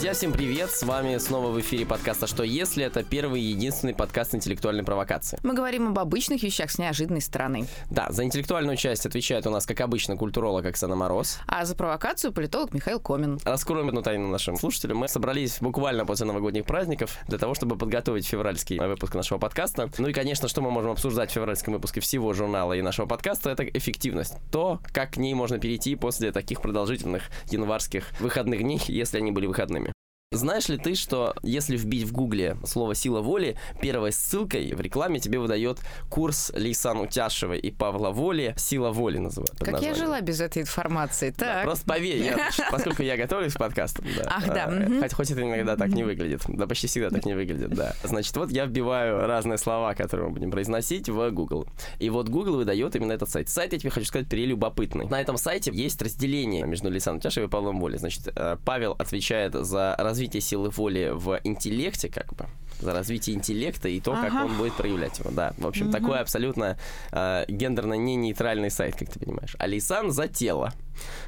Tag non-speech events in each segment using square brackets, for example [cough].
Друзья, всем привет! С вами снова в эфире подкаста «Что если?» Это первый и единственный подкаст интеллектуальной провокации. Мы говорим об обычных вещах с неожиданной стороны. Да, за интеллектуальную часть отвечает у нас, как обычно, культуролог Оксана Мороз. А за провокацию политолог Михаил Комин. Раскроем одну тайну нашим слушателям. Мы собрались буквально после новогодних праздников для того, чтобы подготовить февральский выпуск нашего подкаста. Ну и, конечно, что мы можем обсуждать в февральском выпуске всего журнала и нашего подкаста, это эффективность. То, как к ней можно перейти после таких продолжительных январских выходных дней, если они были выходными. Знаешь ли ты, что если вбить в гугле слово «сила воли», первой ссылкой в рекламе тебе выдает курс Лейсан Утяшевой и Павла Воли «Сила воли» называют. Как название. я жила без этой информации, так. Да, просто поверь, я, [laughs] поскольку я готовлюсь к подкасту, да, Ах, да. А, хоть, хоть это иногда так не выглядит, да почти всегда так не выглядит, да. Значит, вот я вбиваю разные слова, которые мы будем произносить в Google. И вот Google выдает именно этот сайт. Сайт, я тебе хочу сказать, прелюбопытный. На этом сайте есть разделение между Лейсан Утяшевой и Павлом Воли. Значит, э, Павел отвечает за развитие развитие силы воли в интеллекте, как бы, за развитие интеллекта и то, ага. как он будет проявлять его. Да, в общем, угу. такой абсолютно э, гендерно не нейтральный сайт, как ты понимаешь. Алисан за тело.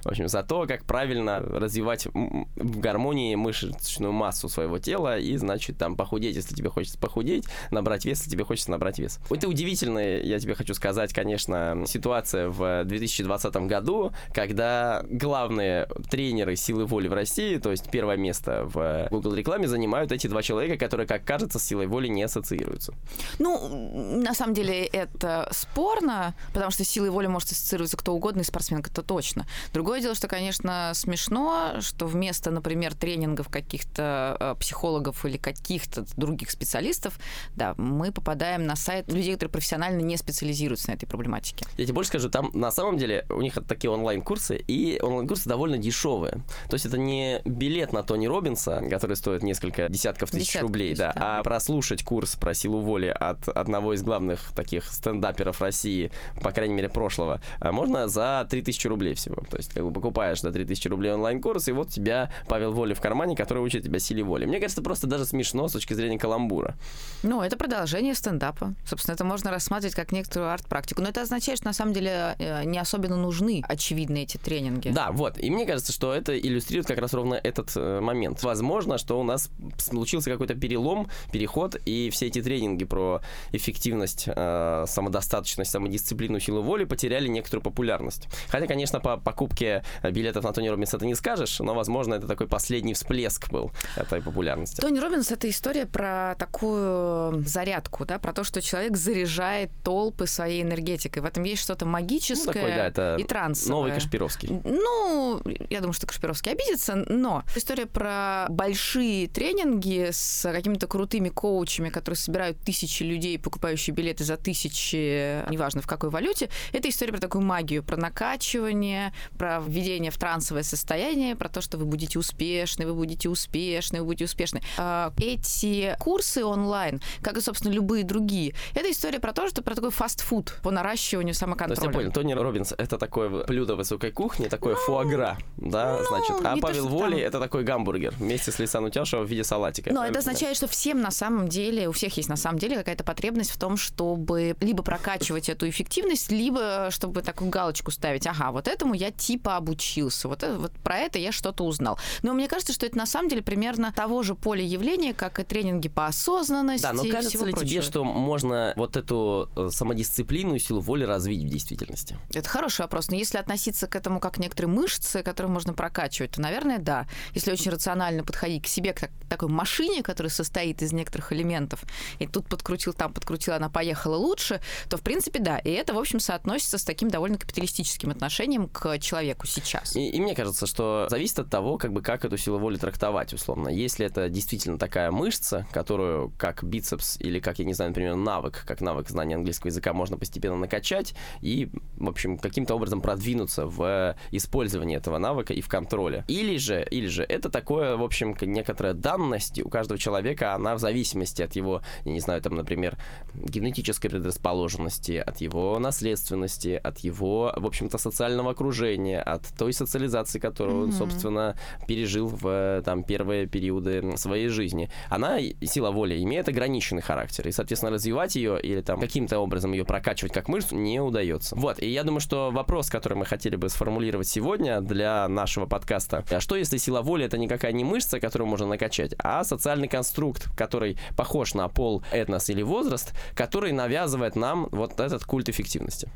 В общем, за то, как правильно развивать в гармонии мышечную массу своего тела и, значит, там похудеть, если тебе хочется похудеть, набрать вес, если тебе хочется набрать вес. Это удивительная, я тебе хочу сказать, конечно, ситуация в 2020 году, когда главные тренеры силы воли в России, то есть первое место в Google рекламе занимают эти два человека, которые, как кажется, с силой воли не ассоциируются. Ну, на самом деле это спорно, потому что силой воли может ассоциироваться кто угодно, и спортсменка это точно. Другое дело, что, конечно, смешно, что вместо, например, тренингов каких-то э, психологов или каких-то других специалистов, да, мы попадаем на сайт людей, которые профессионально не специализируются на этой проблематике. Я тебе больше скажу, там на самом деле у них такие онлайн-курсы, и онлайн-курсы довольно дешевые. То есть это не билет на Тони Робинса, который стоит несколько десятков тысяч Десятки рублей, тысяч, да, да, а прослушать курс про силу воли от одного из главных таких стендаперов России, по крайней мере, прошлого, а можно за 3000 рублей всего. То есть, как бы покупаешь на 3000 рублей онлайн-курс, и вот у тебя Павел Воли в кармане, который учит тебя силе воли. Мне кажется, просто даже смешно с точки зрения каламбура. Ну, это продолжение стендапа. Собственно, это можно рассматривать как некоторую арт-практику. Но это означает, что на самом деле э, не особенно нужны, очевидно, эти тренинги. Да, вот. И мне кажется, что это иллюстрирует как раз ровно этот э, момент. Возможно, что у нас случился какой-то перелом, переход, и все эти тренинги про эффективность, э, самодостаточность, самодисциплину, силу воли потеряли некоторую популярность. Хотя, конечно, по покупке билетов на Тони Робинса ты не скажешь, но, возможно, это такой последний всплеск был этой популярности. Тони Робинс — это история про такую зарядку, да, про то, что человек заряжает толпы своей энергетикой. В этом есть что-то магическое ну, такой, да, это и трансовое. Новый Кашпировский. Ну, я думаю, что Кашпировский обидится, но история про большие тренинги с какими-то крутыми коучами, которые собирают тысячи людей, покупающие билеты за тысячи, неважно в какой валюте, это история про такую магию, про накачивание, про введение в трансовое состояние, про то, что вы будете успешны, вы будете успешны, вы будете успешны. А, эти курсы онлайн, как и, собственно, любые другие, это история про то, что про такой фастфуд по наращиванию самоконтроля. То есть я понял, Тони Робинс — это такое блюдо высокой кухни, такое ну, фуагра, да, ну, значит, а Павел то, Воли это такой гамбургер вместе с Лисан Утяшева в виде салатика. Но это означает, что всем на самом деле, у всех есть на самом деле какая-то потребность в том, чтобы либо прокачивать эту эффективность, либо чтобы такую галочку ставить, ага, вот этому я типа обучился. Вот, это, вот про это я что-то узнал. Но мне кажется, что это на самом деле примерно того же поля явления, как и тренинги по осознанности. Да, но кажется ли прочего. тебе, что можно вот эту э, самодисциплину и силу воли развить в действительности? Это хороший вопрос. Но если относиться к этому как некоторые мышцы, которые можно прокачивать, то, наверное, да. Если очень рационально подходить к себе, как к такой машине, которая состоит из некоторых элементов, и тут подкрутил, там подкрутил, она поехала лучше, то, в принципе, да. И это, в общем, соотносится с таким довольно капиталистическим отношением к человеку сейчас. И, и мне кажется, что зависит от того, как бы как эту силу воли трактовать, условно. Если это действительно такая мышца, которую как бицепс или как, я не знаю, например, навык, как навык знания английского языка можно постепенно накачать и, в общем, каким-то образом продвинуться в использовании этого навыка и в контроле. Или же, или же это такое, в общем, некоторая данность у каждого человека, она она в зависимости от его, я не знаю, там, например, генетической предрасположенности, от его наследственности, от его, в общем-то, социального окружения, от той социализации, которую он, собственно, пережил в там первые периоды своей жизни. Она, сила воли, имеет ограниченный характер, и, соответственно, развивать ее или там каким-то образом ее прокачивать как мышцу не удается. Вот, и я думаю, что вопрос, который мы хотели бы сформулировать сегодня для нашего подкаста, а что если сила воли это никакая не мышца, которую можно накачать, а социальный конструкт, который похож на пол, этнос или возраст, который навязывает нам вот этот культ эффективности.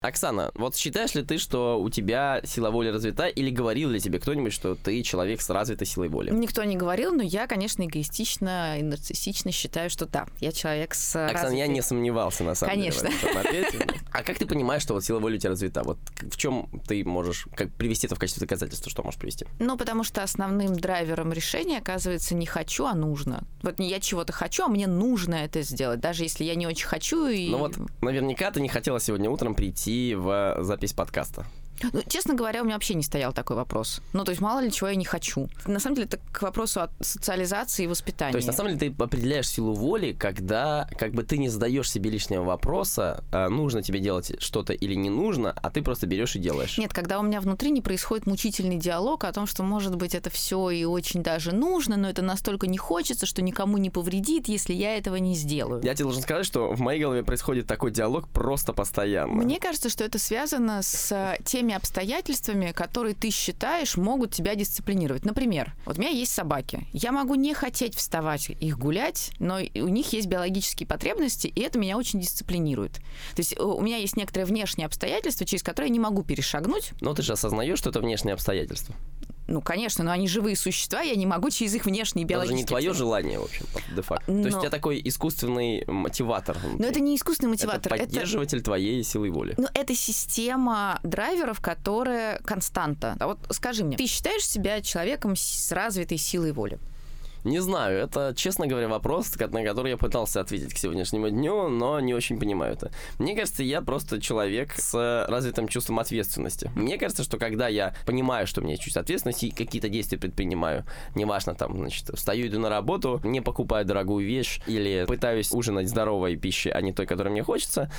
Оксана, вот считаешь ли ты, что у тебя сила воли развита, или говорил ли тебе кто-нибудь, что ты человек с развитой силой воли? Никто не говорил, но я, конечно, эгоистично и нарциссично считаю, что да, я человек с Оксана, развитой... я не сомневался, на самом Конечно. деле. ответе. [laughs] А как ты понимаешь, что вот сила воли у тебя развита? Вот в чем ты можешь как привести это в качестве доказательства? Что можешь привести? Ну, потому что основным драйвером решения оказывается не хочу, а нужно. Вот не я чего-то хочу, а мне нужно это сделать, даже если я не очень хочу. И... Ну вот, наверняка ты не хотела сегодня утром прийти в запись подкаста. Ну, честно говоря, у меня вообще не стоял такой вопрос. Ну, то есть мало ли чего я не хочу. На самом деле, это к вопросу о социализации и воспитании. То есть, на самом деле, ты определяешь силу воли, когда как бы ты не задаешь себе лишнего вопроса, а, нужно тебе делать что-то или не нужно, а ты просто берешь и делаешь. Нет, когда у меня внутри не происходит мучительный диалог о том, что, может быть, это все и очень даже нужно, но это настолько не хочется, что никому не повредит, если я этого не сделаю. Я тебе должен сказать, что в моей голове происходит такой диалог просто постоянно. Мне кажется, что это связано с э, теми обстоятельствами, которые ты считаешь могут тебя дисциплинировать. Например, вот у меня есть собаки. Я могу не хотеть вставать их гулять, но у них есть биологические потребности, и это меня очень дисциплинирует. То есть э, у меня есть некоторые внешние обстоятельства, через которые я не могу перешагнуть. Но ты же осознаешь, что это внешние обстоятельства. Ну, конечно, но они живые существа, я не могу через их внешние Это же не твое желание, в общем, де-факто. То есть Но- у тебя такой искусственный мотиватор. Но внутри. это не искусственный мотиватор. Это поддерживатель твоей силы воли. Ну, это система драйверов, которая константа. А вот скажи мне, ты считаешь себя человеком с развитой силой воли? Не знаю, это, честно говоря, вопрос, на который я пытался ответить к сегодняшнему дню, но не очень понимаю это. Мне кажется, я просто человек с развитым чувством ответственности. Мне кажется, что когда я понимаю, что у меня есть чувство ответственности и какие-то действия предпринимаю, неважно, там, значит, встаю, иду на работу, не покупаю дорогую вещь или пытаюсь ужинать здоровой пищей, а не той, которой мне хочется,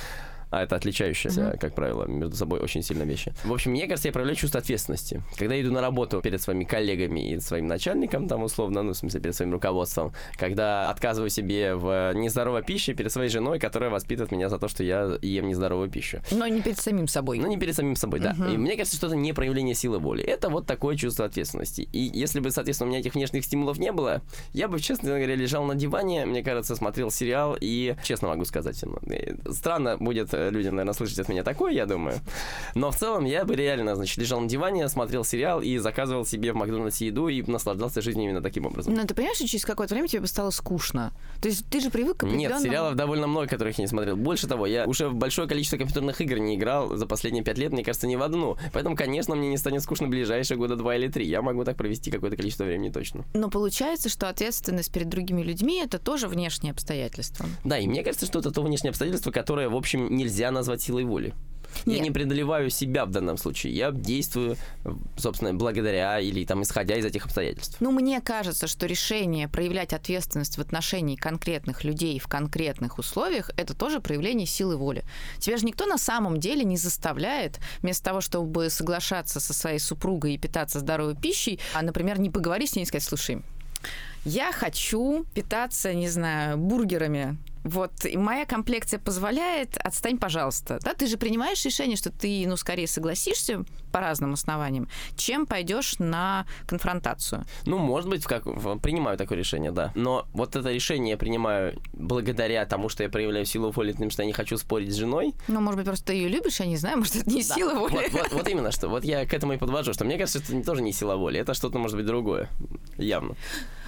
а это отличающиеся, как правило, между собой очень сильно вещи. В общем, мне кажется, я проявляю чувство ответственности. Когда я иду на работу перед своими коллегами и своим начальником, там, условно, ну, в смысле, перед своим руководством, когда отказываю себе в нездоровой пище перед своей женой, которая воспитывает меня за то, что я ем нездоровую пищу. Но не перед самим собой. Ну, не перед самим собой, да. И мне кажется, что это не проявление силы воли. Это вот такое чувство ответственности. И если бы, соответственно, у меня этих внешних стимулов не было, я бы, честно говоря, лежал на диване, мне кажется, смотрел сериал и, честно могу сказать, ну, странно будет э, людям, наверное, слышать от меня такое, я думаю. Но в целом я бы реально, значит, лежал на диване, смотрел сериал и заказывал себе в Макдональдсе еду и наслаждался жизнью именно таким образом. Но ты понимаешь, что через какое-то время тебе бы стало скучно? То есть ты же привык к Нет, определенному... сериалов довольно много, которых я не смотрел. Больше того, я уже в большое количество компьютерных игр не играл за последние пять лет, мне кажется, ни в одну. Поэтому, конечно, мне не станет скучно ближайшие года два или три. Я могу так провести какое-то количество времени точно. Но получается, что ответственность перед другими людьми это тоже внешние обстоятельства. Да, и мне кажется, что это то внешнее обстоятельство, которое, в общем, нельзя назвать силой воли. Я Нет. не преодолеваю себя в данном случае. Я действую, собственно, благодаря или там исходя из этих обстоятельств. Ну, мне кажется, что решение проявлять ответственность в отношении конкретных людей в конкретных условиях это тоже проявление силы воли. Тебя же никто на самом деле не заставляет, вместо того, чтобы соглашаться со своей супругой и питаться здоровой пищей, а, например, не поговорить с ней и сказать, слушай, я хочу питаться, не знаю, бургерами. Вот, и моя комплекция позволяет, отстань, пожалуйста. Да, ты же принимаешь решение, что ты, ну, скорее согласишься по разным основаниям, чем пойдешь на конфронтацию. Ну, может быть, как принимаю такое решение, да. Но вот это решение я принимаю благодаря тому, что я проявляю силу воли, потому что я не хочу спорить с женой. Ну, может быть, просто ты ее любишь, я не знаю, может, это не Да. сила воли. Вот, вот- вот именно что. Вот я к этому и подвожу, что мне кажется, это тоже не сила воли, это что-то может быть другое. Явно.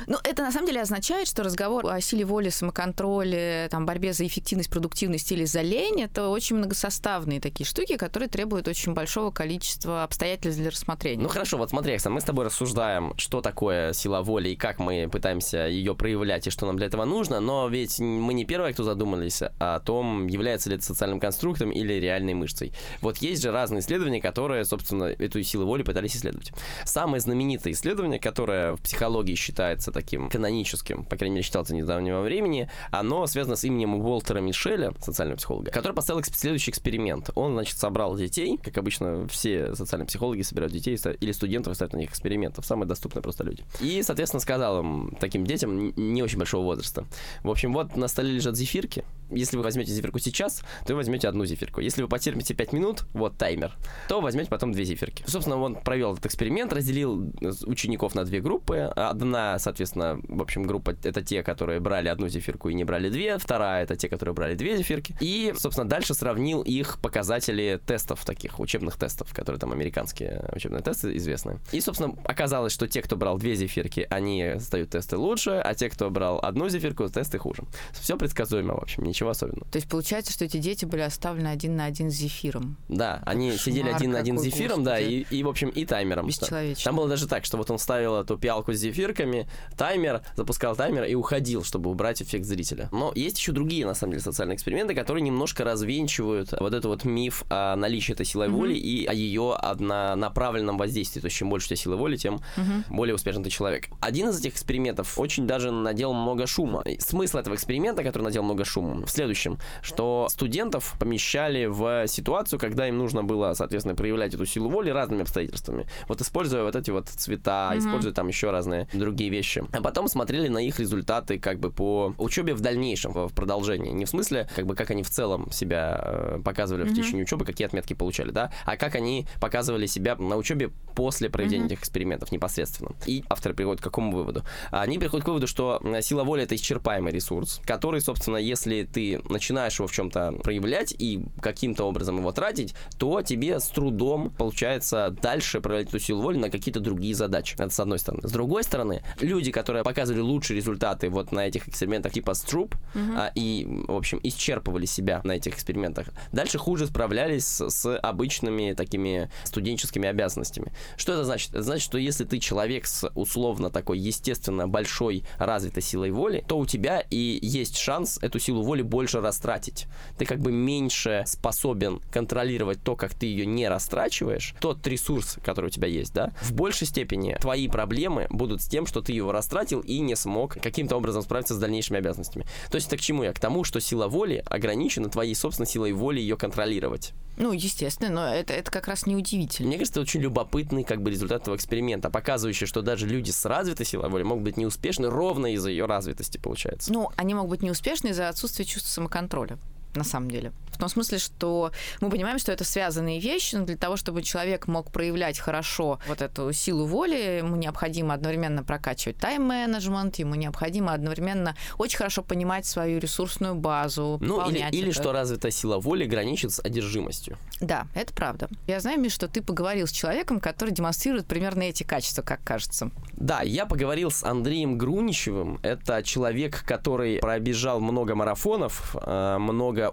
Ну, это на самом деле означает, что разговор о силе воли, самоконтроле, там, борьбе за эффективность, продуктивность или за лень — это очень многосоставные такие штуки, которые требуют очень большого количества обстоятельств для рассмотрения. Ну хорошо, вот смотри, Оксан, мы с тобой рассуждаем, что такое сила воли и как мы пытаемся ее проявлять и что нам для этого нужно, но ведь мы не первые, кто задумались о том, является ли это социальным конструктом или реальной мышцей. Вот есть же разные исследования, которые, собственно, эту силу воли пытались исследовать. Самое знаменитое исследование, которое в психологии считается таким каноническим, по крайней мере, считалось недавнего времени, оно связано с именем Уолтера Мишеля, социального психолога, который поставил следующий эксперимент. Он, значит, собрал детей, как обычно все социальные психологи собирают детей или студентов ставят на них экспериментов, самые доступные просто люди. И, соответственно, сказал им, таким детям не очень большого возраста, в общем, вот на столе лежат зефирки, если вы возьмете зефирку сейчас, то вы возьмете одну зефирку. Если вы потерпите 5 минут, вот таймер, то возьмете потом две зефирки. Собственно, он провел этот эксперимент, разделил учеников на две группы. Одна, соответственно, в общем, группа это те, которые брали одну зефирку и не брали две. Вторая это те, которые брали две зефирки. И, собственно, дальше сравнил их показатели тестов таких, учебных тестов, которые там американские учебные тесты известны. И, собственно, оказалось, что те, кто брал две зефирки, они сдают тесты лучше, а те, кто брал одну зефирку, тесты хуже. Все предсказуемо, в общем, ничего особенного. То есть получается, что эти дети были оставлены один на один с зефиром. Да, они Шмар сидели один на один с зефиром, господи. да, и, и, в общем, и таймером. Бесчеловечно. Там было даже так, что вот он ставил эту пиалку с зефирками, таймер, запускал таймер и уходил, чтобы убрать эффект зрителя. Но есть еще другие, на самом деле, социальные эксперименты, которые немножко развенчивают вот этот вот миф о наличии этой силы mm-hmm. воли и о ее однонаправленном воздействии. То есть, чем больше у тебя силы воли, тем mm-hmm. более успешный ты человек. Один из этих экспериментов очень даже надел много шума. Смысл этого эксперимента, который надел много шума, в следующем, что студентов помещали в ситуацию, когда им нужно было, соответственно, проявлять эту силу воли разными обстоятельствами. Вот используя вот эти вот цвета, mm-hmm. используя там еще разные другие вещи. А потом смотрели на их результаты как бы по учебе в дальнейшем, в продолжении. Не в смысле, как бы, как они в целом себя э, показывали mm-hmm. в течение учебы, какие отметки получали, да, а как они показывали себя на учебе после проведения mm-hmm. этих экспериментов непосредственно. И авторы приходят к какому выводу? Они приходят к выводу, что сила воли это исчерпаемый ресурс, который, собственно, если ты начинаешь его в чем-то проявлять и каким-то образом его тратить, то тебе с трудом получается дальше проявлять эту силу воли на какие-то другие задачи. Это с одной стороны. С другой стороны, люди, которые показывали лучшие результаты вот на этих экспериментах типа Струп uh-huh. а, и, в общем, исчерпывали себя на этих экспериментах, дальше хуже справлялись с, с обычными такими студенческими обязанностями. Что это значит? Это значит, что если ты человек с условно такой естественно большой развитой силой воли, то у тебя и есть шанс эту силу воли больше растратить. Ты как бы меньше способен контролировать то, как ты ее не растрачиваешь, тот ресурс, который у тебя есть, да, в большей степени твои проблемы будут с тем, что ты его растратил и не смог каким-то образом справиться с дальнейшими обязанностями. То есть это к чему я? К тому, что сила воли ограничена твоей собственной силой воли ее контролировать. Ну, естественно, но это, это как раз неудивительно. Мне кажется, это очень любопытный как бы результат этого эксперимента, показывающий, что даже люди с развитой силой воли могут быть неуспешны ровно из-за ее развитости, получается. Ну, они могут быть неуспешны из-за отсутствия чувства самоконтроля на самом деле. В том смысле, что мы понимаем, что это связанные вещи, но для того, чтобы человек мог проявлять хорошо вот эту силу воли, ему необходимо одновременно прокачивать тайм-менеджмент, ему необходимо одновременно очень хорошо понимать свою ресурсную базу. Ну, или, или что развитая сила воли граничит с одержимостью. Да, это правда. Я знаю, Миш, что ты поговорил с человеком, который демонстрирует примерно эти качества, как кажется. Да, я поговорил с Андреем Груничевым. Это человек, который пробежал много марафонов, э, много много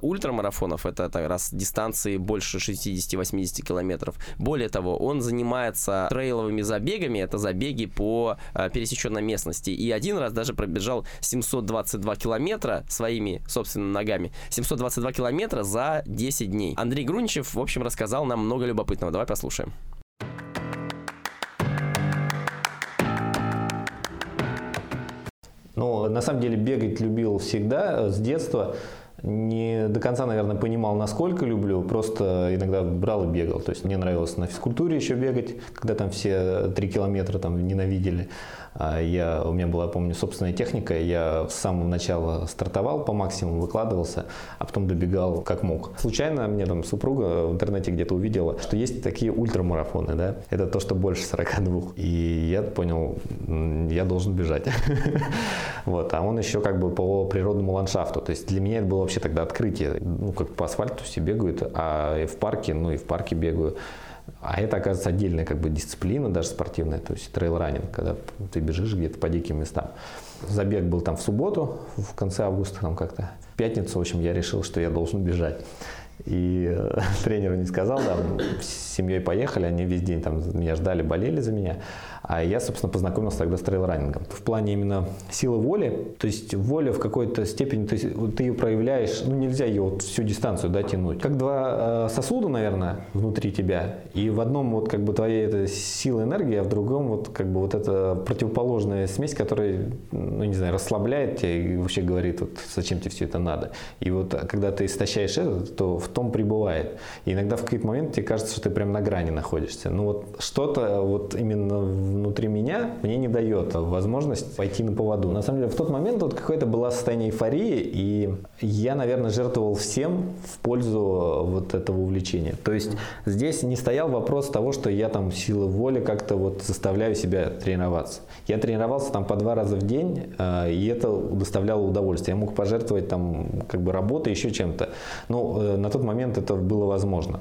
ультрамарафонов, это, это раз дистанции больше 60-80 километров. Более того, он занимается трейловыми забегами, это забеги по э, пересеченной местности. И один раз даже пробежал 722 километра своими собственными ногами. 722 километра за 10 дней. Андрей Груничев, в общем, рассказал нам много любопытного. Давай послушаем. Ну, на самом деле бегать любил всегда, э, с детства не до конца, наверное, понимал, насколько люблю, просто иногда брал и бегал. То есть мне нравилось на физкультуре еще бегать, когда там все три километра там ненавидели. А я, у меня была, помню, собственная техника, я с самого начала стартовал по максимуму, выкладывался, а потом добегал как мог. Случайно мне там супруга в интернете где-то увидела, что есть такие ультрамарафоны, да, это то, что больше 42. И я понял, я должен бежать. [laughs] Вот, а он еще как бы по природному ландшафту, то есть для меня это было вообще тогда открытие, ну, как по асфальту все бегают, а в парке, ну и в парке бегаю. А это, оказывается, отдельная как бы дисциплина даже спортивная, то есть трейл-раннинг, когда ты бежишь где-то по диким местам. Забег был там в субботу, в конце августа там как-то. В пятницу, в общем, я решил, что я должен бежать. И э, [laughs] тренеру не сказал, да, с семьей поехали, они весь день там меня ждали, болели за меня. А я, собственно, познакомился тогда с трейл-раннингом. В плане именно силы воли, то есть воля в какой-то степени, ты, ты ее проявляешь, ну нельзя ее вот всю дистанцию да, тянуть. Как два э, сосуда, наверное, внутри тебя, и в одном вот как бы твоя эта сила энергии, а в другом вот как бы вот эта противоположная смесь, которая, ну не знаю, расслабляет тебя и вообще говорит, вот зачем тебе все это надо. И вот когда ты истощаешь это, то в том пребывает. И иногда в какой-то момент тебе кажется, что ты прям на грани находишься. Ну вот что-то вот именно внутри меня мне не дает возможность пойти на поводу. На самом деле в тот момент вот какое-то было состояние эйфории, и я, наверное, жертвовал всем в пользу вот этого увлечения. То есть здесь не стоял вопрос того, что я там силы воли как-то вот заставляю себя тренироваться. Я тренировался там по два раза в день, э, и это доставляло удовольствие. Я мог пожертвовать там как бы работой, еще чем-то. Но э, на тот момент это было возможно.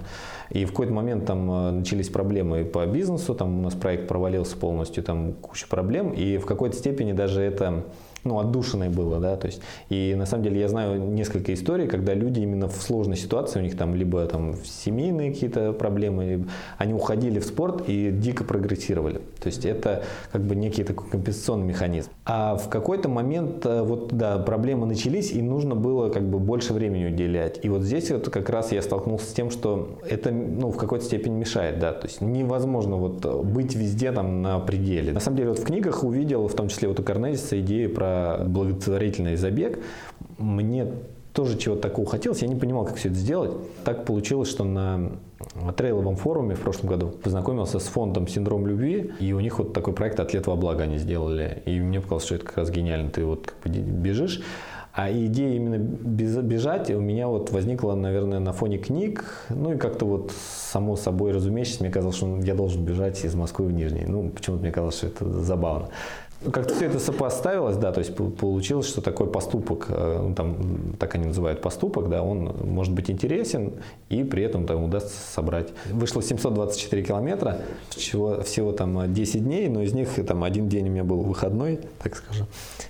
И в какой-то момент там э, начались проблемы по бизнесу, там у нас проект провалился полностью, там куча проблем, и в какой-то степени даже это ну, отдушиной было, да, то есть, и на самом деле я знаю несколько историй, когда люди именно в сложной ситуации, у них там либо там семейные какие-то проблемы, они уходили в спорт и дико прогрессировали, то есть это как бы некий такой компенсационный механизм. А в какой-то момент, э, вот, да, проблемы начались, и нужно было как бы больше времени уделять, и вот здесь вот как раз я столкнулся с тем, что это, ну, в какой-то степени мешает, да, то есть невозможно вот быть везде там на пределе. На самом деле вот в книгах увидел, в том числе вот у Карнезиса, идею про благотворительный забег, мне тоже чего-то такого хотелось, я не понимал, как все это сделать. Так получилось, что на трейловом форуме в прошлом году познакомился с фондом «Синдром любви», и у них вот такой проект «Атлет во благо» они сделали. И мне показалось, что это как раз гениально. Ты вот как бы бежишь, а идея именно бежать у меня вот возникла, наверное, на фоне книг. Ну и как-то вот само собой разумеющееся, мне казалось, что я должен бежать из Москвы в Нижний. Ну, почему-то мне казалось, что это забавно как-то все это сопоставилось, да, то есть получилось, что такой поступок, э, ну, там, так они называют поступок, да, он может быть интересен и при этом там удастся собрать. Вышло 724 километра, чего всего там 10 дней, но из них там один день у меня был выходной, так скажем.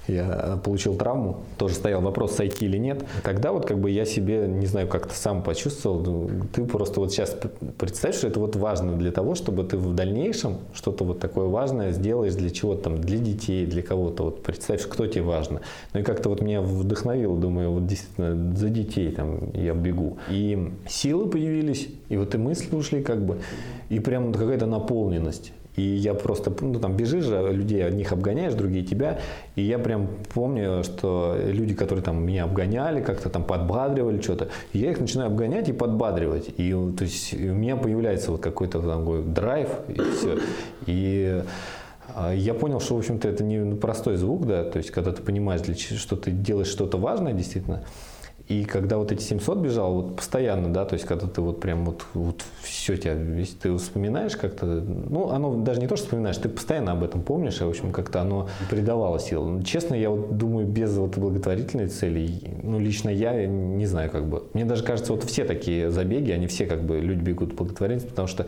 Я получил травму, тоже стоял вопрос, сойти или нет. Тогда вот как бы я себе, не знаю, как-то сам почувствовал, ну, ты просто вот сейчас представь, что это вот важно для того, чтобы ты в дальнейшем что-то вот такое важное сделаешь для чего-то там, для детей, детей, для кого-то. Вот представь, кто тебе важно. Ну и как-то вот меня вдохновило, думаю, вот действительно за детей там я бегу. И силы появились, и вот и мысли ушли как бы, и прям какая-то наполненность. И я просто, ну там бежишь же, людей одних обгоняешь, другие тебя. И я прям помню, что люди, которые там меня обгоняли, как-то там подбадривали что-то, я их начинаю обгонять и подбадривать. И то есть у меня появляется вот какой-то такой драйв, и все. И а я понял, что, в общем-то, это не простой звук, да, то есть, когда ты понимаешь, что ты делаешь что-то важное, действительно, и когда вот эти 700 бежал, вот постоянно, да, то есть когда ты вот прям вот, вот все тебя, ты вспоминаешь как-то, ну, оно даже не то, что вспоминаешь, ты постоянно об этом помнишь, и, в общем, как-то оно придавало сил. Но, честно, я вот думаю, без вот благотворительной цели, ну, лично я не знаю, как бы. Мне даже кажется, вот все такие забеги, они все как бы, люди бегут благотворительность, потому что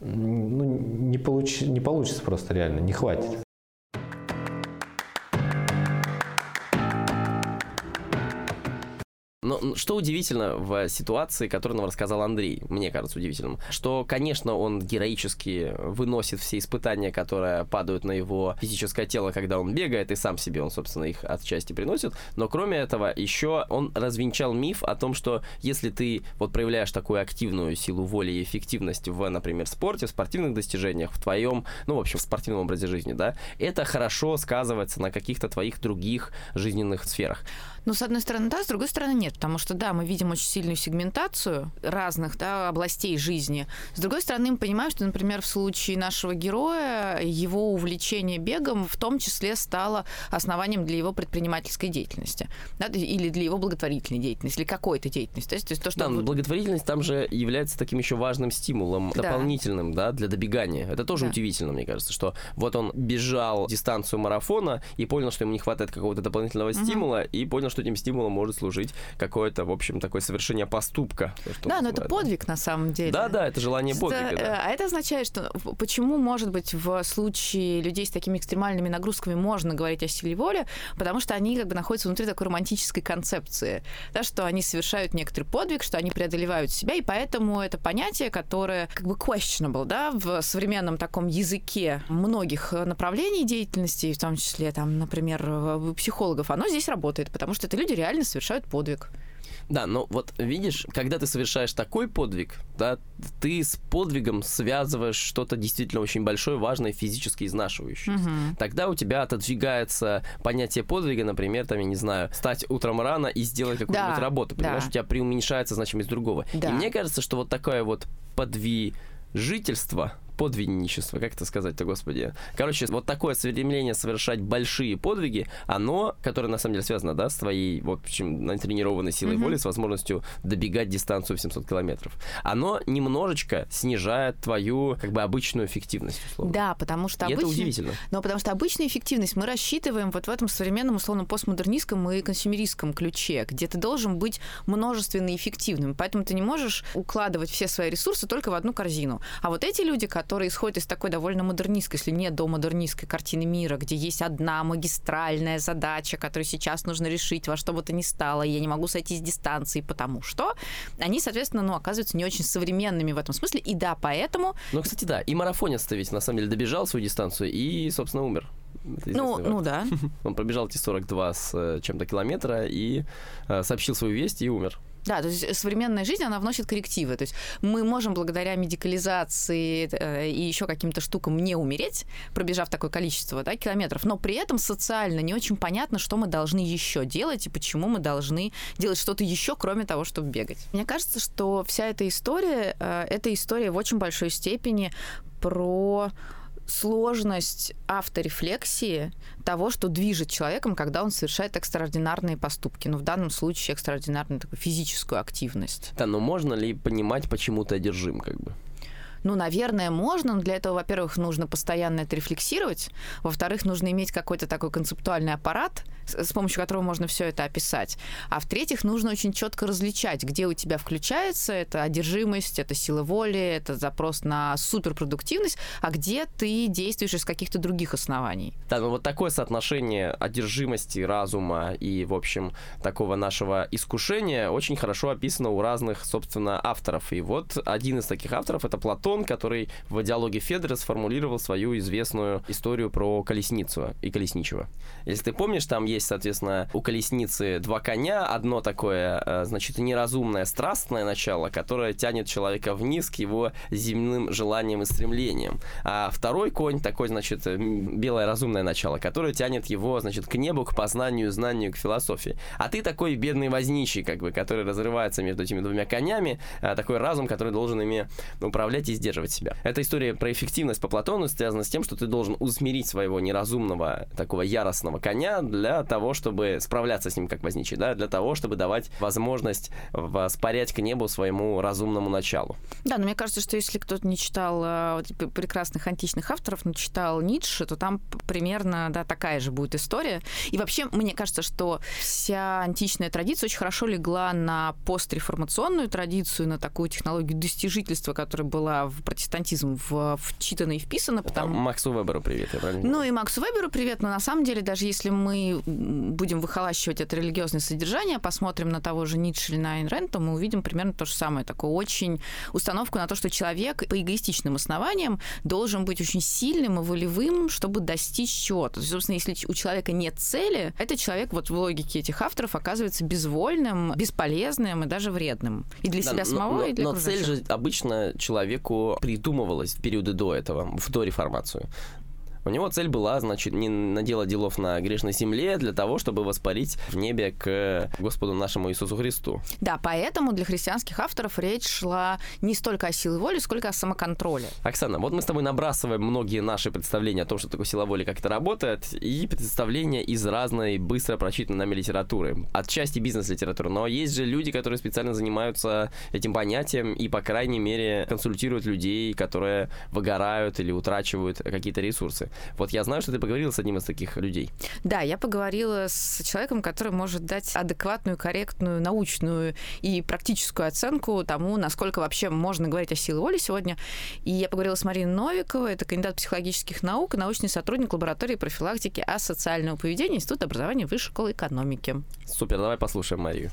ну, не, получ, не получится просто реально, не хватит. Но что удивительно в ситуации, которую нам рассказал Андрей, мне кажется удивительным, что, конечно, он героически выносит все испытания, которые падают на его физическое тело, когда он бегает, и сам себе он, собственно, их отчасти приносит. Но кроме этого, еще он развенчал миф о том, что если ты вот проявляешь такую активную силу воли и эффективность в, например, спорте, в спортивных достижениях, в твоем, ну, в общем, в спортивном образе жизни, да, это хорошо сказывается на каких-то твоих других жизненных сферах. Ну, с одной стороны, да, с другой стороны, нет. Потому что, да, мы видим очень сильную сегментацию разных да, областей жизни. С другой стороны, мы понимаем, что, например, в случае нашего героя, его увлечение бегом в том числе стало основанием для его предпринимательской деятельности. Да, или для его благотворительной деятельности, или какой-то деятельности. То есть, то, есть то что... Да, но благотворительность там же является таким еще важным стимулом, да. дополнительным, да, для добегания. Это тоже да. удивительно, мне кажется, что вот он бежал дистанцию марафона и понял, что ему не хватает какого-то дополнительного угу. стимула, и понял, что этим стимулом может служить как какое-то, в общем, такое совершение поступка. Да, но это подвиг на самом деле. Да, да, это желание подвига. Да. А это означает, что почему, может быть, в случае людей с такими экстремальными нагрузками можно говорить о силе воли, потому что они как бы находятся внутри такой романтической концепции, да, что они совершают некоторый подвиг, что они преодолевают себя, и поэтому это понятие, которое как бы questionable, да, в современном таком языке многих направлений деятельности, в том числе, там, например, психологов, оно здесь работает, потому что это люди реально совершают подвиг. Да, но вот видишь, когда ты совершаешь такой подвиг, да, ты с подвигом связываешь что-то действительно очень большое, важное, физически изнашивающее. Угу. Тогда у тебя отодвигается понятие подвига, например, там, я не знаю, встать утром рано и сделать какую-нибудь да, работу. Понимаешь, да. у тебя преуменьшается значимость другого. Да. И мне кажется, что вот такое вот подвижительство, подвигничество, как это сказать-то, господи. Короче, вот такое стремление совершать большие подвиги, оно, которое на самом деле связано, да, с твоей, в общем, натренированной силой mm-hmm. воли, с возможностью добегать дистанцию в 700 километров, оно немножечко снижает твою, как бы, обычную эффективность, условно. Да, потому что обычно... это удивительно. Но потому что обычная эффективность мы рассчитываем вот в этом современном, условно, постмодернистском и консюмеристском ключе, где ты должен быть множественно эффективным, поэтому ты не можешь укладывать все свои ресурсы только в одну корзину. А вот эти люди, которые исходят из такой довольно модернистской, если не до модернистской картины мира, где есть одна магистральная задача, которую сейчас нужно решить во что бы то ни стало, я не могу сойти с дистанции, потому что они, соответственно, ну, оказываются не очень современными в этом смысле, и да, поэтому... Ну, кстати, да, и марафонец-то ведь, на самом деле, добежал свою дистанцию и, собственно, умер. Ну, ну да. [laughs] Он пробежал эти 42 с э, чем-то километра и э, сообщил свою весть и умер. Да, то есть современная жизнь, она вносит коррективы. То есть мы можем благодаря медикализации э, и еще каким-то штукам не умереть, пробежав такое количество да, километров, но при этом социально не очень понятно, что мы должны еще делать и почему мы должны делать что-то еще, кроме того, чтобы бегать. Мне кажется, что вся эта история, э, эта история в очень большой степени про сложность авторефлексии того, что движет человеком, когда он совершает экстраординарные поступки. Ну, в данном случае экстраординарную такую физическую активность. Да, но можно ли понимать, почему ты одержим, как бы? Ну, наверное, можно, но для этого, во-первых, нужно постоянно это рефлексировать, во-вторых, нужно иметь какой-то такой концептуальный аппарат, с помощью которого можно все это описать, а в-третьих, нужно очень четко различать, где у тебя включается это одержимость, это сила воли, это запрос на суперпродуктивность, а где ты действуешь из каких-то других оснований. Да, ну вот такое соотношение одержимости, разума и, в общем, такого нашего искушения очень хорошо описано у разных, собственно, авторов. И вот один из таких авторов — это Платон, Платон, который в диалоге Федора сформулировал свою известную историю про колесницу и колесничего. Если ты помнишь, там есть, соответственно, у колесницы два коня. Одно такое, э, значит, неразумное, страстное начало, которое тянет человека вниз к его земным желаниям и стремлениям. А второй конь такой, значит, белое разумное начало, которое тянет его, значит, к небу, к познанию, знанию, к философии. А ты такой бедный возничий, как бы, который разрывается между этими двумя конями, э, такой разум, который должен ими управлять и сдерживать себя. Эта история про эффективность по Платону связана с тем, что ты должен усмирить своего неразумного, такого яростного коня для того, чтобы справляться с ним как возничий, да, для того, чтобы давать возможность воспарять к небу своему разумному началу. Да, но мне кажется, что если кто-то не читал вот, прекрасных античных авторов, но читал Ницше, то там примерно да, такая же будет история. И вообще, мне кажется, что вся античная традиция очень хорошо легла на постреформационную традицию, на такую технологию достижительства, которая была в протестантизм в, вчитано и вписано. Потому... Максу Веберу привет, я правильно Ну и Максу Веберу привет, но на самом деле, даже если мы будем выхолащивать это религиозное содержание, посмотрим на того же Ницше или на Айн Рэнд, то мы увидим примерно то же самое, такую очень установку на то, что человек по эгоистичным основаниям должен быть очень сильным и волевым, чтобы достичь чего-то. Собственно, если у человека нет цели, этот человек вот в логике этих авторов оказывается безвольным, бесполезным и даже вредным. И для да, себя самого, но, и для Но цель же обычно человеку придумывалось в периоды до этого, в дореформацию. У него цель была, значит, не наделать делов на грешной земле для того, чтобы воспарить в небе к Господу нашему Иисусу Христу. Да, поэтому для христианских авторов речь шла не столько о силе воли, сколько о самоконтроле. Оксана, вот мы с тобой набрасываем многие наши представления о том, что такое сила воли, как это работает, и представления из разной, быстро прочитанной нами литературы. Отчасти бизнес-литературы. Но есть же люди, которые специально занимаются этим понятием и, по крайней мере, консультируют людей, которые выгорают или утрачивают какие-то ресурсы. Вот я знаю, что ты поговорила с одним из таких людей. Да, я поговорила с человеком, который может дать адекватную, корректную, научную и практическую оценку тому, насколько вообще можно говорить о силе воли сегодня. И я поговорила с Мариной Новиковой, это кандидат психологических наук и научный сотрудник лаборатории профилактики асоциального поведения Института образования Высшей школы экономики. Супер, давай послушаем Марию.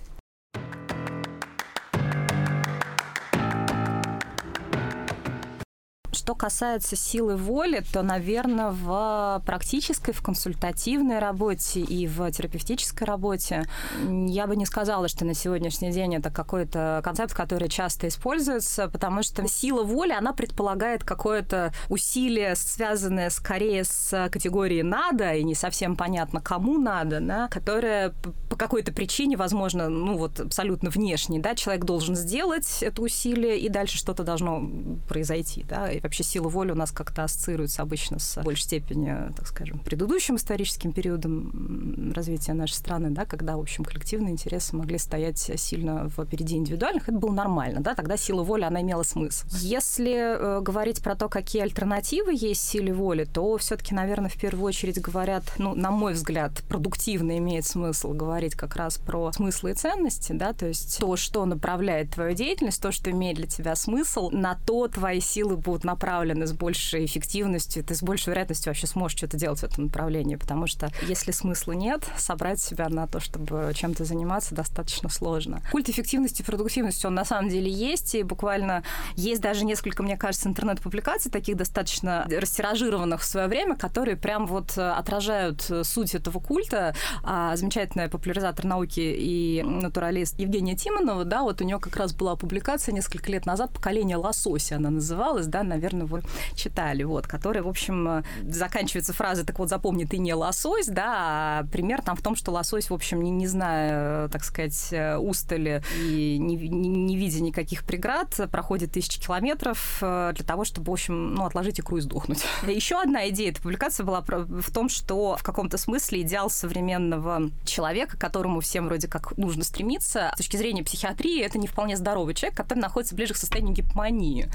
Что касается силы воли, то, наверное, в практической, в консультативной работе и в терапевтической работе я бы не сказала, что на сегодняшний день это какой-то концепт, который часто используется, потому что сила воли, она предполагает какое-то усилие, связанное скорее с категорией «надо», и не совсем понятно, кому надо, да, которое по какой-то причине, возможно, ну вот абсолютно внешней, да, человек должен сделать это усилие, и дальше что-то должно произойти, да, и вообще сила воли у нас как-то ассоциируется обычно с большей степенью, так скажем, предыдущим историческим периодом развития нашей страны, да, когда, в общем, коллективные интересы могли стоять сильно впереди индивидуальных, это было нормально, да, тогда сила воли, она имела смысл. Если э, говорить про то, какие альтернативы есть силе воли, то все-таки, наверное, в первую очередь говорят, ну, на мой взгляд, продуктивно имеет смысл говорить как раз про смыслы и ценности, да, то есть то, что направляет твою деятельность, то, что имеет для тебя смысл, на то твои силы будут направлены с большей эффективностью, ты с большей вероятностью вообще сможешь что-то делать в этом направлении, потому что если смысла нет, собрать себя на то, чтобы чем-то заниматься, достаточно сложно. Культ эффективности и продуктивности, он на самом деле есть, и буквально есть даже несколько, мне кажется, интернет-публикаций, таких достаточно растиражированных в свое время, которые прям вот отражают суть этого культа. А замечательная популяризатор науки и натуралист Евгения Тимонова, да, вот у нее как раз была публикация несколько лет назад «Поколение лосося» она называлась, да, наверное, вы читали, вот, которая, в общем, заканчивается фразой «так вот запомни, ты не лосось», да, а пример там в том, что лосось, в общем, не, не зная, так сказать, устали и не, не, не видя никаких преград, проходит тысячи километров э, для того, чтобы, в общем, ну, отложить икру и сдохнуть. [laughs] Еще одна идея этой публикации была в том, что в каком-то смысле идеал современного человека, к которому всем вроде как нужно стремиться, с точки зрения психиатрии, это не вполне здоровый человек, который находится ближе к состоянию гипомании,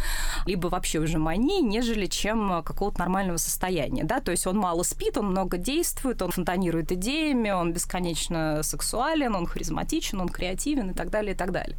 либо вообще уже мании, нежели чем какого-то нормального состояния, да, то есть он мало спит, он много действует, он фонтанирует идеями, он бесконечно сексуален, он харизматичен, он креативен и так далее, и так далее.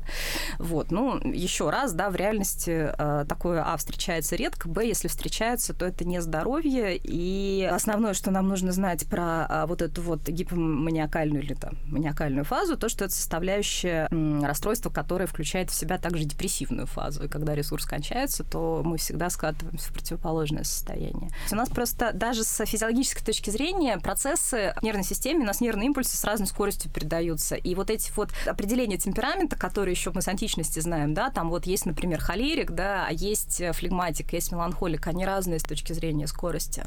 Вот, ну, еще раз, да, в реальности э, такое, а, встречается редко, б, если встречается, то это не здоровье, и основное, что нам нужно знать про а, вот эту вот гипоманиакальную или там маниакальную фазу, то, что это составляющая м, расстройства, которое включает в себя также депрессивную фазу, и когда ресурс кончается, то мы всегда скатываемся в противоположное состояние. У нас просто даже с физиологической точки зрения процессы в нервной системе, у нас нервные импульсы с разной скоростью передаются, и вот эти вот определения темперамента, которые еще мы с античности знаем, да, там вот есть, например, холерик, да, а есть флегматик, есть меланхолик, они разные с точки зрения скорости.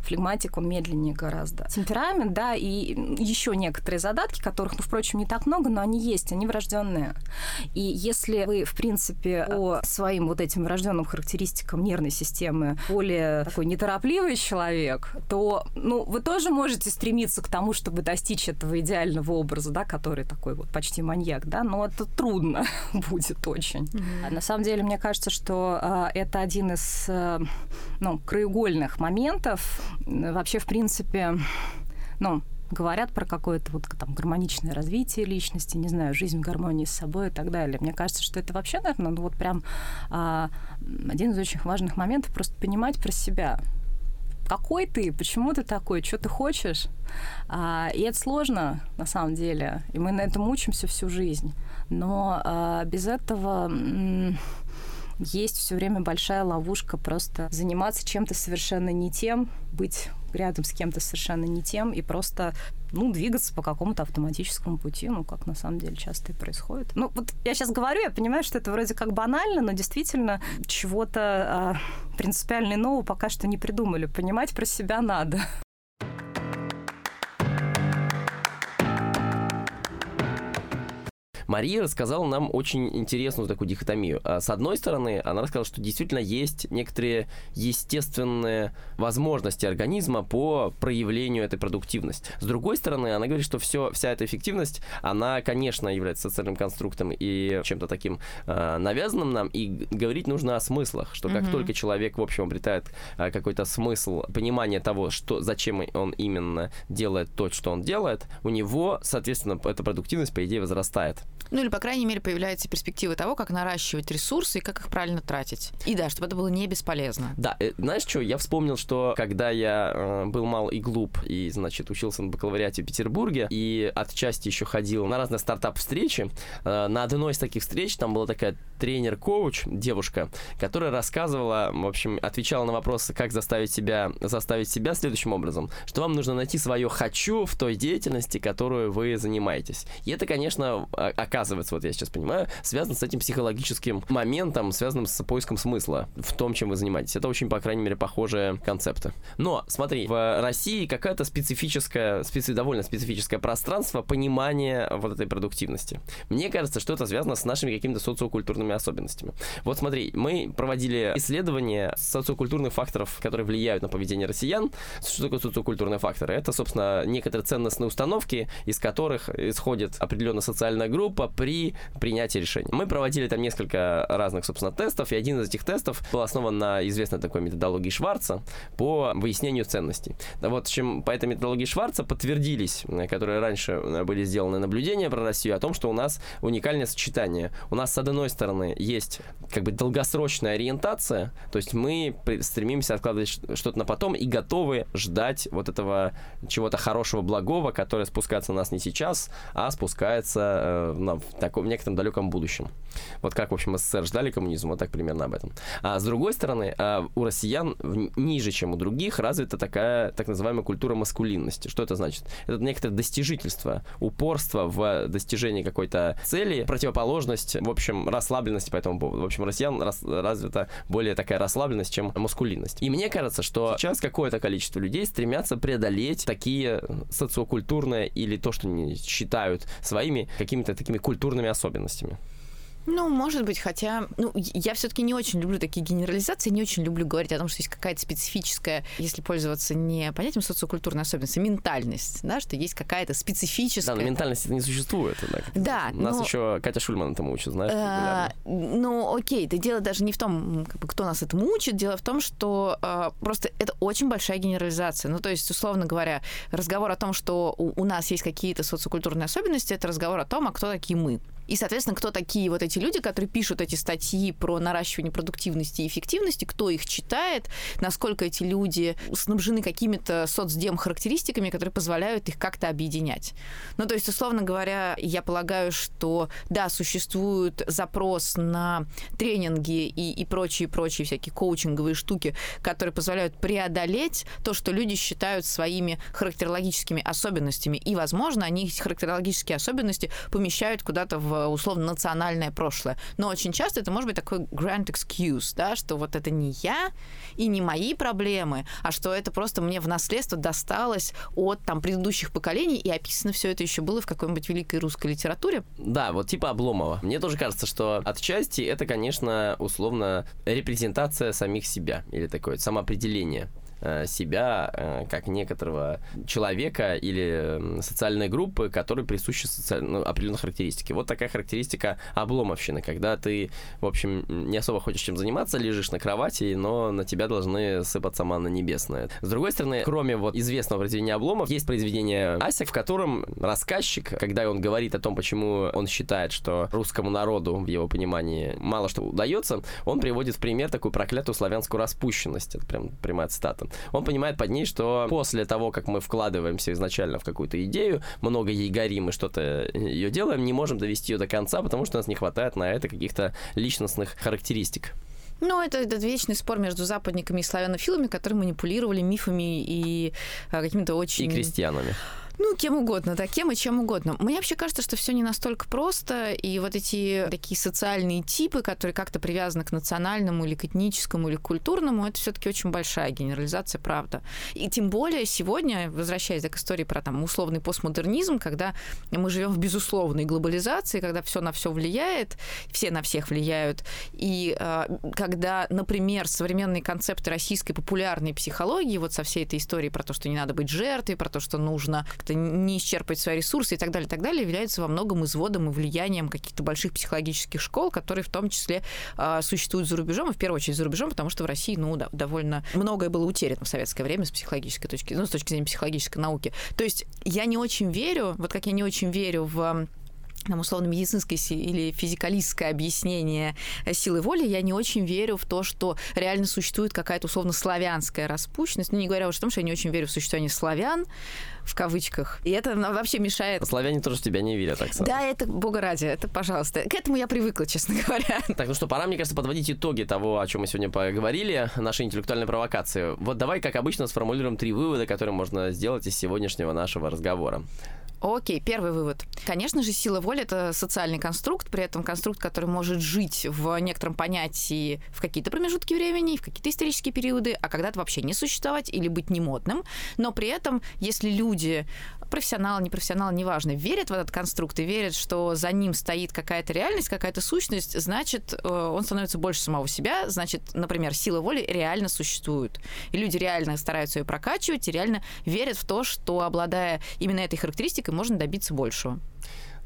Флегматик, он медленнее гораздо. Темперамент, да, и еще некоторые задатки, которых, ну, впрочем, не так много, но они есть, они врожденные. И если вы, в принципе, по своим вот этим врожденным характеристикам нервной системы более такой неторопливый человек, то, ну, вы тоже можете стремиться к тому, чтобы достичь этого идеального образа, да, который такой вот почти маньяк, да, но это трудно [laughs] будет очень. Mm-hmm. На самом деле, мне кажется, что э, это один из, э, ну, краеугольных моментов. Вообще, в принципе, ну, говорят про какое-то вот там гармоничное развитие личности, не знаю, жизнь в гармонии с собой и так далее. Мне кажется, что это вообще, наверное, ну вот прям а, один из очень важных моментов просто понимать про себя. Какой ты, почему ты такой, что ты хочешь. А, и это сложно, на самом деле. И мы на этом учимся всю жизнь. Но а, без этого есть все время большая ловушка просто заниматься чем-то совершенно не тем, быть рядом с кем-то совершенно не тем и просто ну, двигаться по какому-то автоматическому пути, ну, как на самом деле часто и происходит. Ну, вот я сейчас говорю, я понимаю, что это вроде как банально, но действительно чего-то а, принципиально нового пока что не придумали. Понимать про себя надо. Мария рассказала нам очень интересную такую дихотомию. А, с одной стороны, она рассказала, что действительно есть некоторые естественные возможности организма по проявлению этой продуктивности. С другой стороны, она говорит, что все, вся эта эффективность, она, конечно, является социальным конструктом и чем-то таким э, навязанным нам, и говорить нужно о смыслах, что как mm-hmm. только человек, в общем, обретает э, какой-то смысл, понимание того, что, зачем он именно делает то, что он делает, у него, соответственно, эта продуктивность, по идее, возрастает. Ну или, по крайней мере, появляются перспективы того, как наращивать ресурсы и как их правильно тратить. И да, чтобы это было не бесполезно. Да, э, знаешь что, я вспомнил, что когда я э, был мал и глуп, и, значит, учился на бакалавриате в Петербурге, и отчасти еще ходил на разные стартап-встречи, э, на одной из таких встреч там была такая тренер-коуч, девушка, которая рассказывала, в общем, отвечала на вопросы, как заставить себя, заставить себя следующим образом, что вам нужно найти свое «хочу» в той деятельности, которую вы занимаетесь. И это, конечно, оказывается, вот я сейчас понимаю, связано с этим психологическим моментом, связанным с поиском смысла в том, чем вы занимаетесь. Это очень, по крайней мере, похожие концепты. Но, смотри, в России какая-то специфическая, специ, довольно специфическое пространство понимания вот этой продуктивности. Мне кажется, что это связано с нашими какими-то социокультурными особенностями. Вот смотри, мы проводили исследования социокультурных факторов, которые влияют на поведение россиян. Что такое социокультурные факторы? Это, собственно, некоторые ценностные установки, из которых исходит определенная социальная группа при принятии решений. Мы проводили там несколько разных, собственно, тестов, и один из этих тестов был основан на известной такой методологии Шварца по выяснению ценностей. Да вот, чем по этой методологии Шварца подтвердились, которые раньше были сделаны наблюдения про Россию, о том, что у нас уникальное сочетание. У нас, с одной стороны, есть как бы долгосрочная ориентация, то есть мы стремимся откладывать что-то на потом и готовы ждать вот этого чего-то хорошего, благого, которое спускается на нас не сейчас, а спускается э, в, таком, некотором далеком будущем. Вот как, в общем, СССР ждали коммунизм, вот так примерно об этом. А с другой стороны, э, у россиян ниже, чем у других, развита такая так называемая культура маскулинности. Что это значит? Это некоторое достижительство, упорство в достижении какой-то цели, противоположность, в общем, расслабленности по этому поводу. В общем, россиян рас, развита более такая расслабленность, чем маскулинность. И мне кажется, что сейчас какое-то количество людей стремятся преодолеть такие социокультурные или то, что они считают своими какими-то такими культурными особенностями. Ну, может быть, хотя, ну, я все-таки не очень люблю такие генерализации, не очень люблю говорить о том, что есть какая-то специфическая, если пользоваться не понятием социокультурной особенности, ментальность, да, что есть какая-то специфическая. Да, но ментальность это не существует. Да. да Нас но... еще Катя Шульман этому учит, знаешь. А, ну, окей, это дело даже не в том, как бы, кто нас этому учит, дело в том, что а, просто это очень большая генерализация. Ну, то есть, условно говоря, разговор о том, что у, у нас есть какие-то социокультурные особенности, это разговор о том, а кто такие мы. И, соответственно, кто такие вот эти люди, которые пишут эти статьи про наращивание продуктивности и эффективности, кто их читает, насколько эти люди снабжены какими-то соцдем-характеристиками, которые позволяют их как-то объединять. Ну, то есть, условно говоря, я полагаю, что, да, существует запрос на тренинги и, и прочие-прочие всякие коучинговые штуки, которые позволяют преодолеть то, что люди считают своими характерологическими особенностями. И, возможно, они эти характерологические особенности помещают куда-то в условно национальное прошлое. Но очень часто это может быть такой grand excuse, да, что вот это не я и не мои проблемы, а что это просто мне в наследство досталось от там предыдущих поколений, и описано все это еще было в какой-нибудь великой русской литературе. Да, вот типа Обломова. Мне тоже кажется, что отчасти это, конечно, условно репрезентация самих себя или такое самоопределение. Э, себя э, как некоторого человека или социальной группы, которой присущи социаль... ну, определенные характеристики. Вот такая характеристика обломовщины, когда ты, в общем, не особо хочешь чем заниматься, лежишь на кровати, но на тебя должны сыпаться манна небесная. С другой стороны, кроме вот известного произведения обломов, есть произведение Ася, в котором рассказчик, когда он говорит о том, почему он считает, что русскому народу, в его понимании, мало что удается, он приводит в пример такую проклятую славянскую распущенность. Это прям прямая цитата он понимает под ней, что после того, как мы вкладываемся изначально в какую-то идею, много ей горим и что-то ее делаем, не можем довести ее до конца, потому что у нас не хватает на это каких-то личностных характеристик. Ну, это этот вечный спор между западниками и славянофилами, которые манипулировали мифами и а, какими-то очень... И крестьянами. Ну, кем угодно, да, кем и чем угодно. Мне вообще кажется, что все не настолько просто, и вот эти такие социальные типы, которые как-то привязаны к национальному или к этническому или к культурному, это все-таки очень большая генерализация, правда. И тем более сегодня, возвращаясь к истории про там условный постмодернизм, когда мы живем в безусловной глобализации, когда все на все влияет, все на всех влияют, и э, когда, например, современные концепты российской популярной психологии, вот со всей этой историей про то, что не надо быть жертвой, про то, что нужно как-то не исчерпать свои ресурсы и так далее, и так далее, являются во многом изводом и влиянием каких-то больших психологических школ, которые в том числе э, существуют за рубежом, и в первую очередь за рубежом, потому что в России, ну, да, довольно многое было утеряно в советское время с психологической точки, ну, с точки зрения психологической науки. То есть я не очень верю, вот как я не очень верю в там, условно-медицинское или физикалистское объяснение силы воли, я не очень верю в то, что реально существует какая-то условно-славянская распущенность. Ну, не говоря уж о том, что я не очень верю в существование славян, в кавычках. И это вообще мешает. Славяне тоже тебя не верят, так Да, это, бога ради, это пожалуйста. К этому я привыкла, честно [laughs] говоря. Так, ну что, пора, мне кажется, подводить итоги того, о чем мы сегодня поговорили, нашей интеллектуальной провокации. Вот давай, как обычно, сформулируем три вывода, которые можно сделать из сегодняшнего нашего разговора. Окей, первый вывод. Конечно же, сила воли — это социальный конструкт, при этом конструкт, который может жить в некотором понятии в какие-то промежутки времени, в какие-то исторические периоды, а когда-то вообще не существовать или быть немодным. Но при этом, если люди профессионал, непрофессионал, неважно, верят в этот конструкт и верят, что за ним стоит какая-то реальность, какая-то сущность, значит, э, он становится больше самого себя, значит, например, сила воли реально существует. И люди реально стараются ее прокачивать и реально верят в то, что, обладая именно этой характеристикой, можно добиться большего.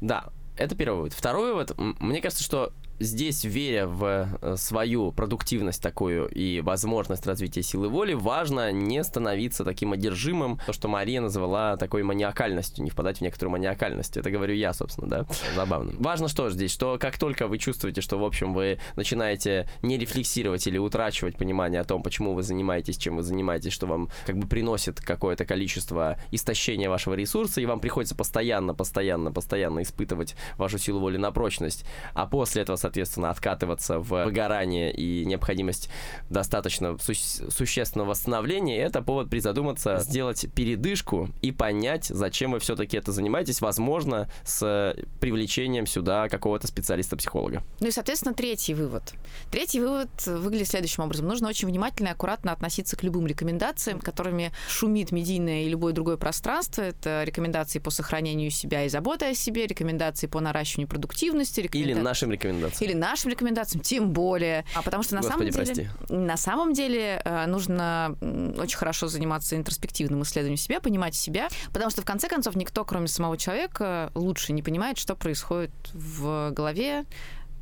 Да, это первый вывод. Второй вывод, мне кажется, что здесь, веря в э, свою продуктивность такую и возможность развития силы воли, важно не становиться таким одержимым, то, что Мария назвала такой маниакальностью, не впадать в некоторую маниакальность. Это говорю я, собственно, да? Забавно. Важно что здесь, что как только вы чувствуете, что, в общем, вы начинаете не рефлексировать или утрачивать понимание о том, почему вы занимаетесь, чем вы занимаетесь, что вам как бы приносит какое-то количество истощения вашего ресурса, и вам приходится постоянно, постоянно, постоянно испытывать вашу силу воли на прочность, а после этого, соответственно, откатываться в выгорание и необходимость достаточно су- существенного восстановления, это повод призадуматься, сделать передышку и понять, зачем вы все-таки это занимаетесь, возможно, с привлечением сюда какого-то специалиста-психолога. Ну и, соответственно, третий вывод. Третий вывод выглядит следующим образом. Нужно очень внимательно и аккуратно относиться к любым рекомендациям, которыми шумит медийное и любое другое пространство. Это рекомендации по сохранению себя и заботы о себе, рекомендации по наращиванию продуктивности. Или нашим рекомендациям или нашим рекомендациям, тем более. А потому что на Господи, самом прости. деле, на самом деле э, нужно очень хорошо заниматься интроспективным исследованием себя, понимать себя, потому что в конце концов никто, кроме самого человека, лучше не понимает, что происходит в голове,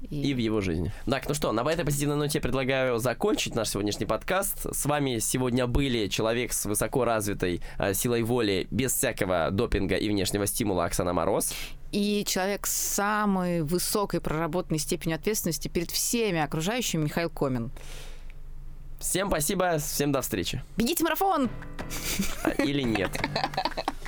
и... и в его жизни. Так, ну что, на этой позитивной ноте я предлагаю закончить наш сегодняшний подкаст. С вами сегодня были человек с высоко развитой э, силой воли, без всякого допинга и внешнего стимула Оксана Мороз. И человек с самой высокой проработанной степенью ответственности перед всеми окружающими Михаил Комин. Всем спасибо, всем до встречи. Бегите марафон! Или нет. [laughs]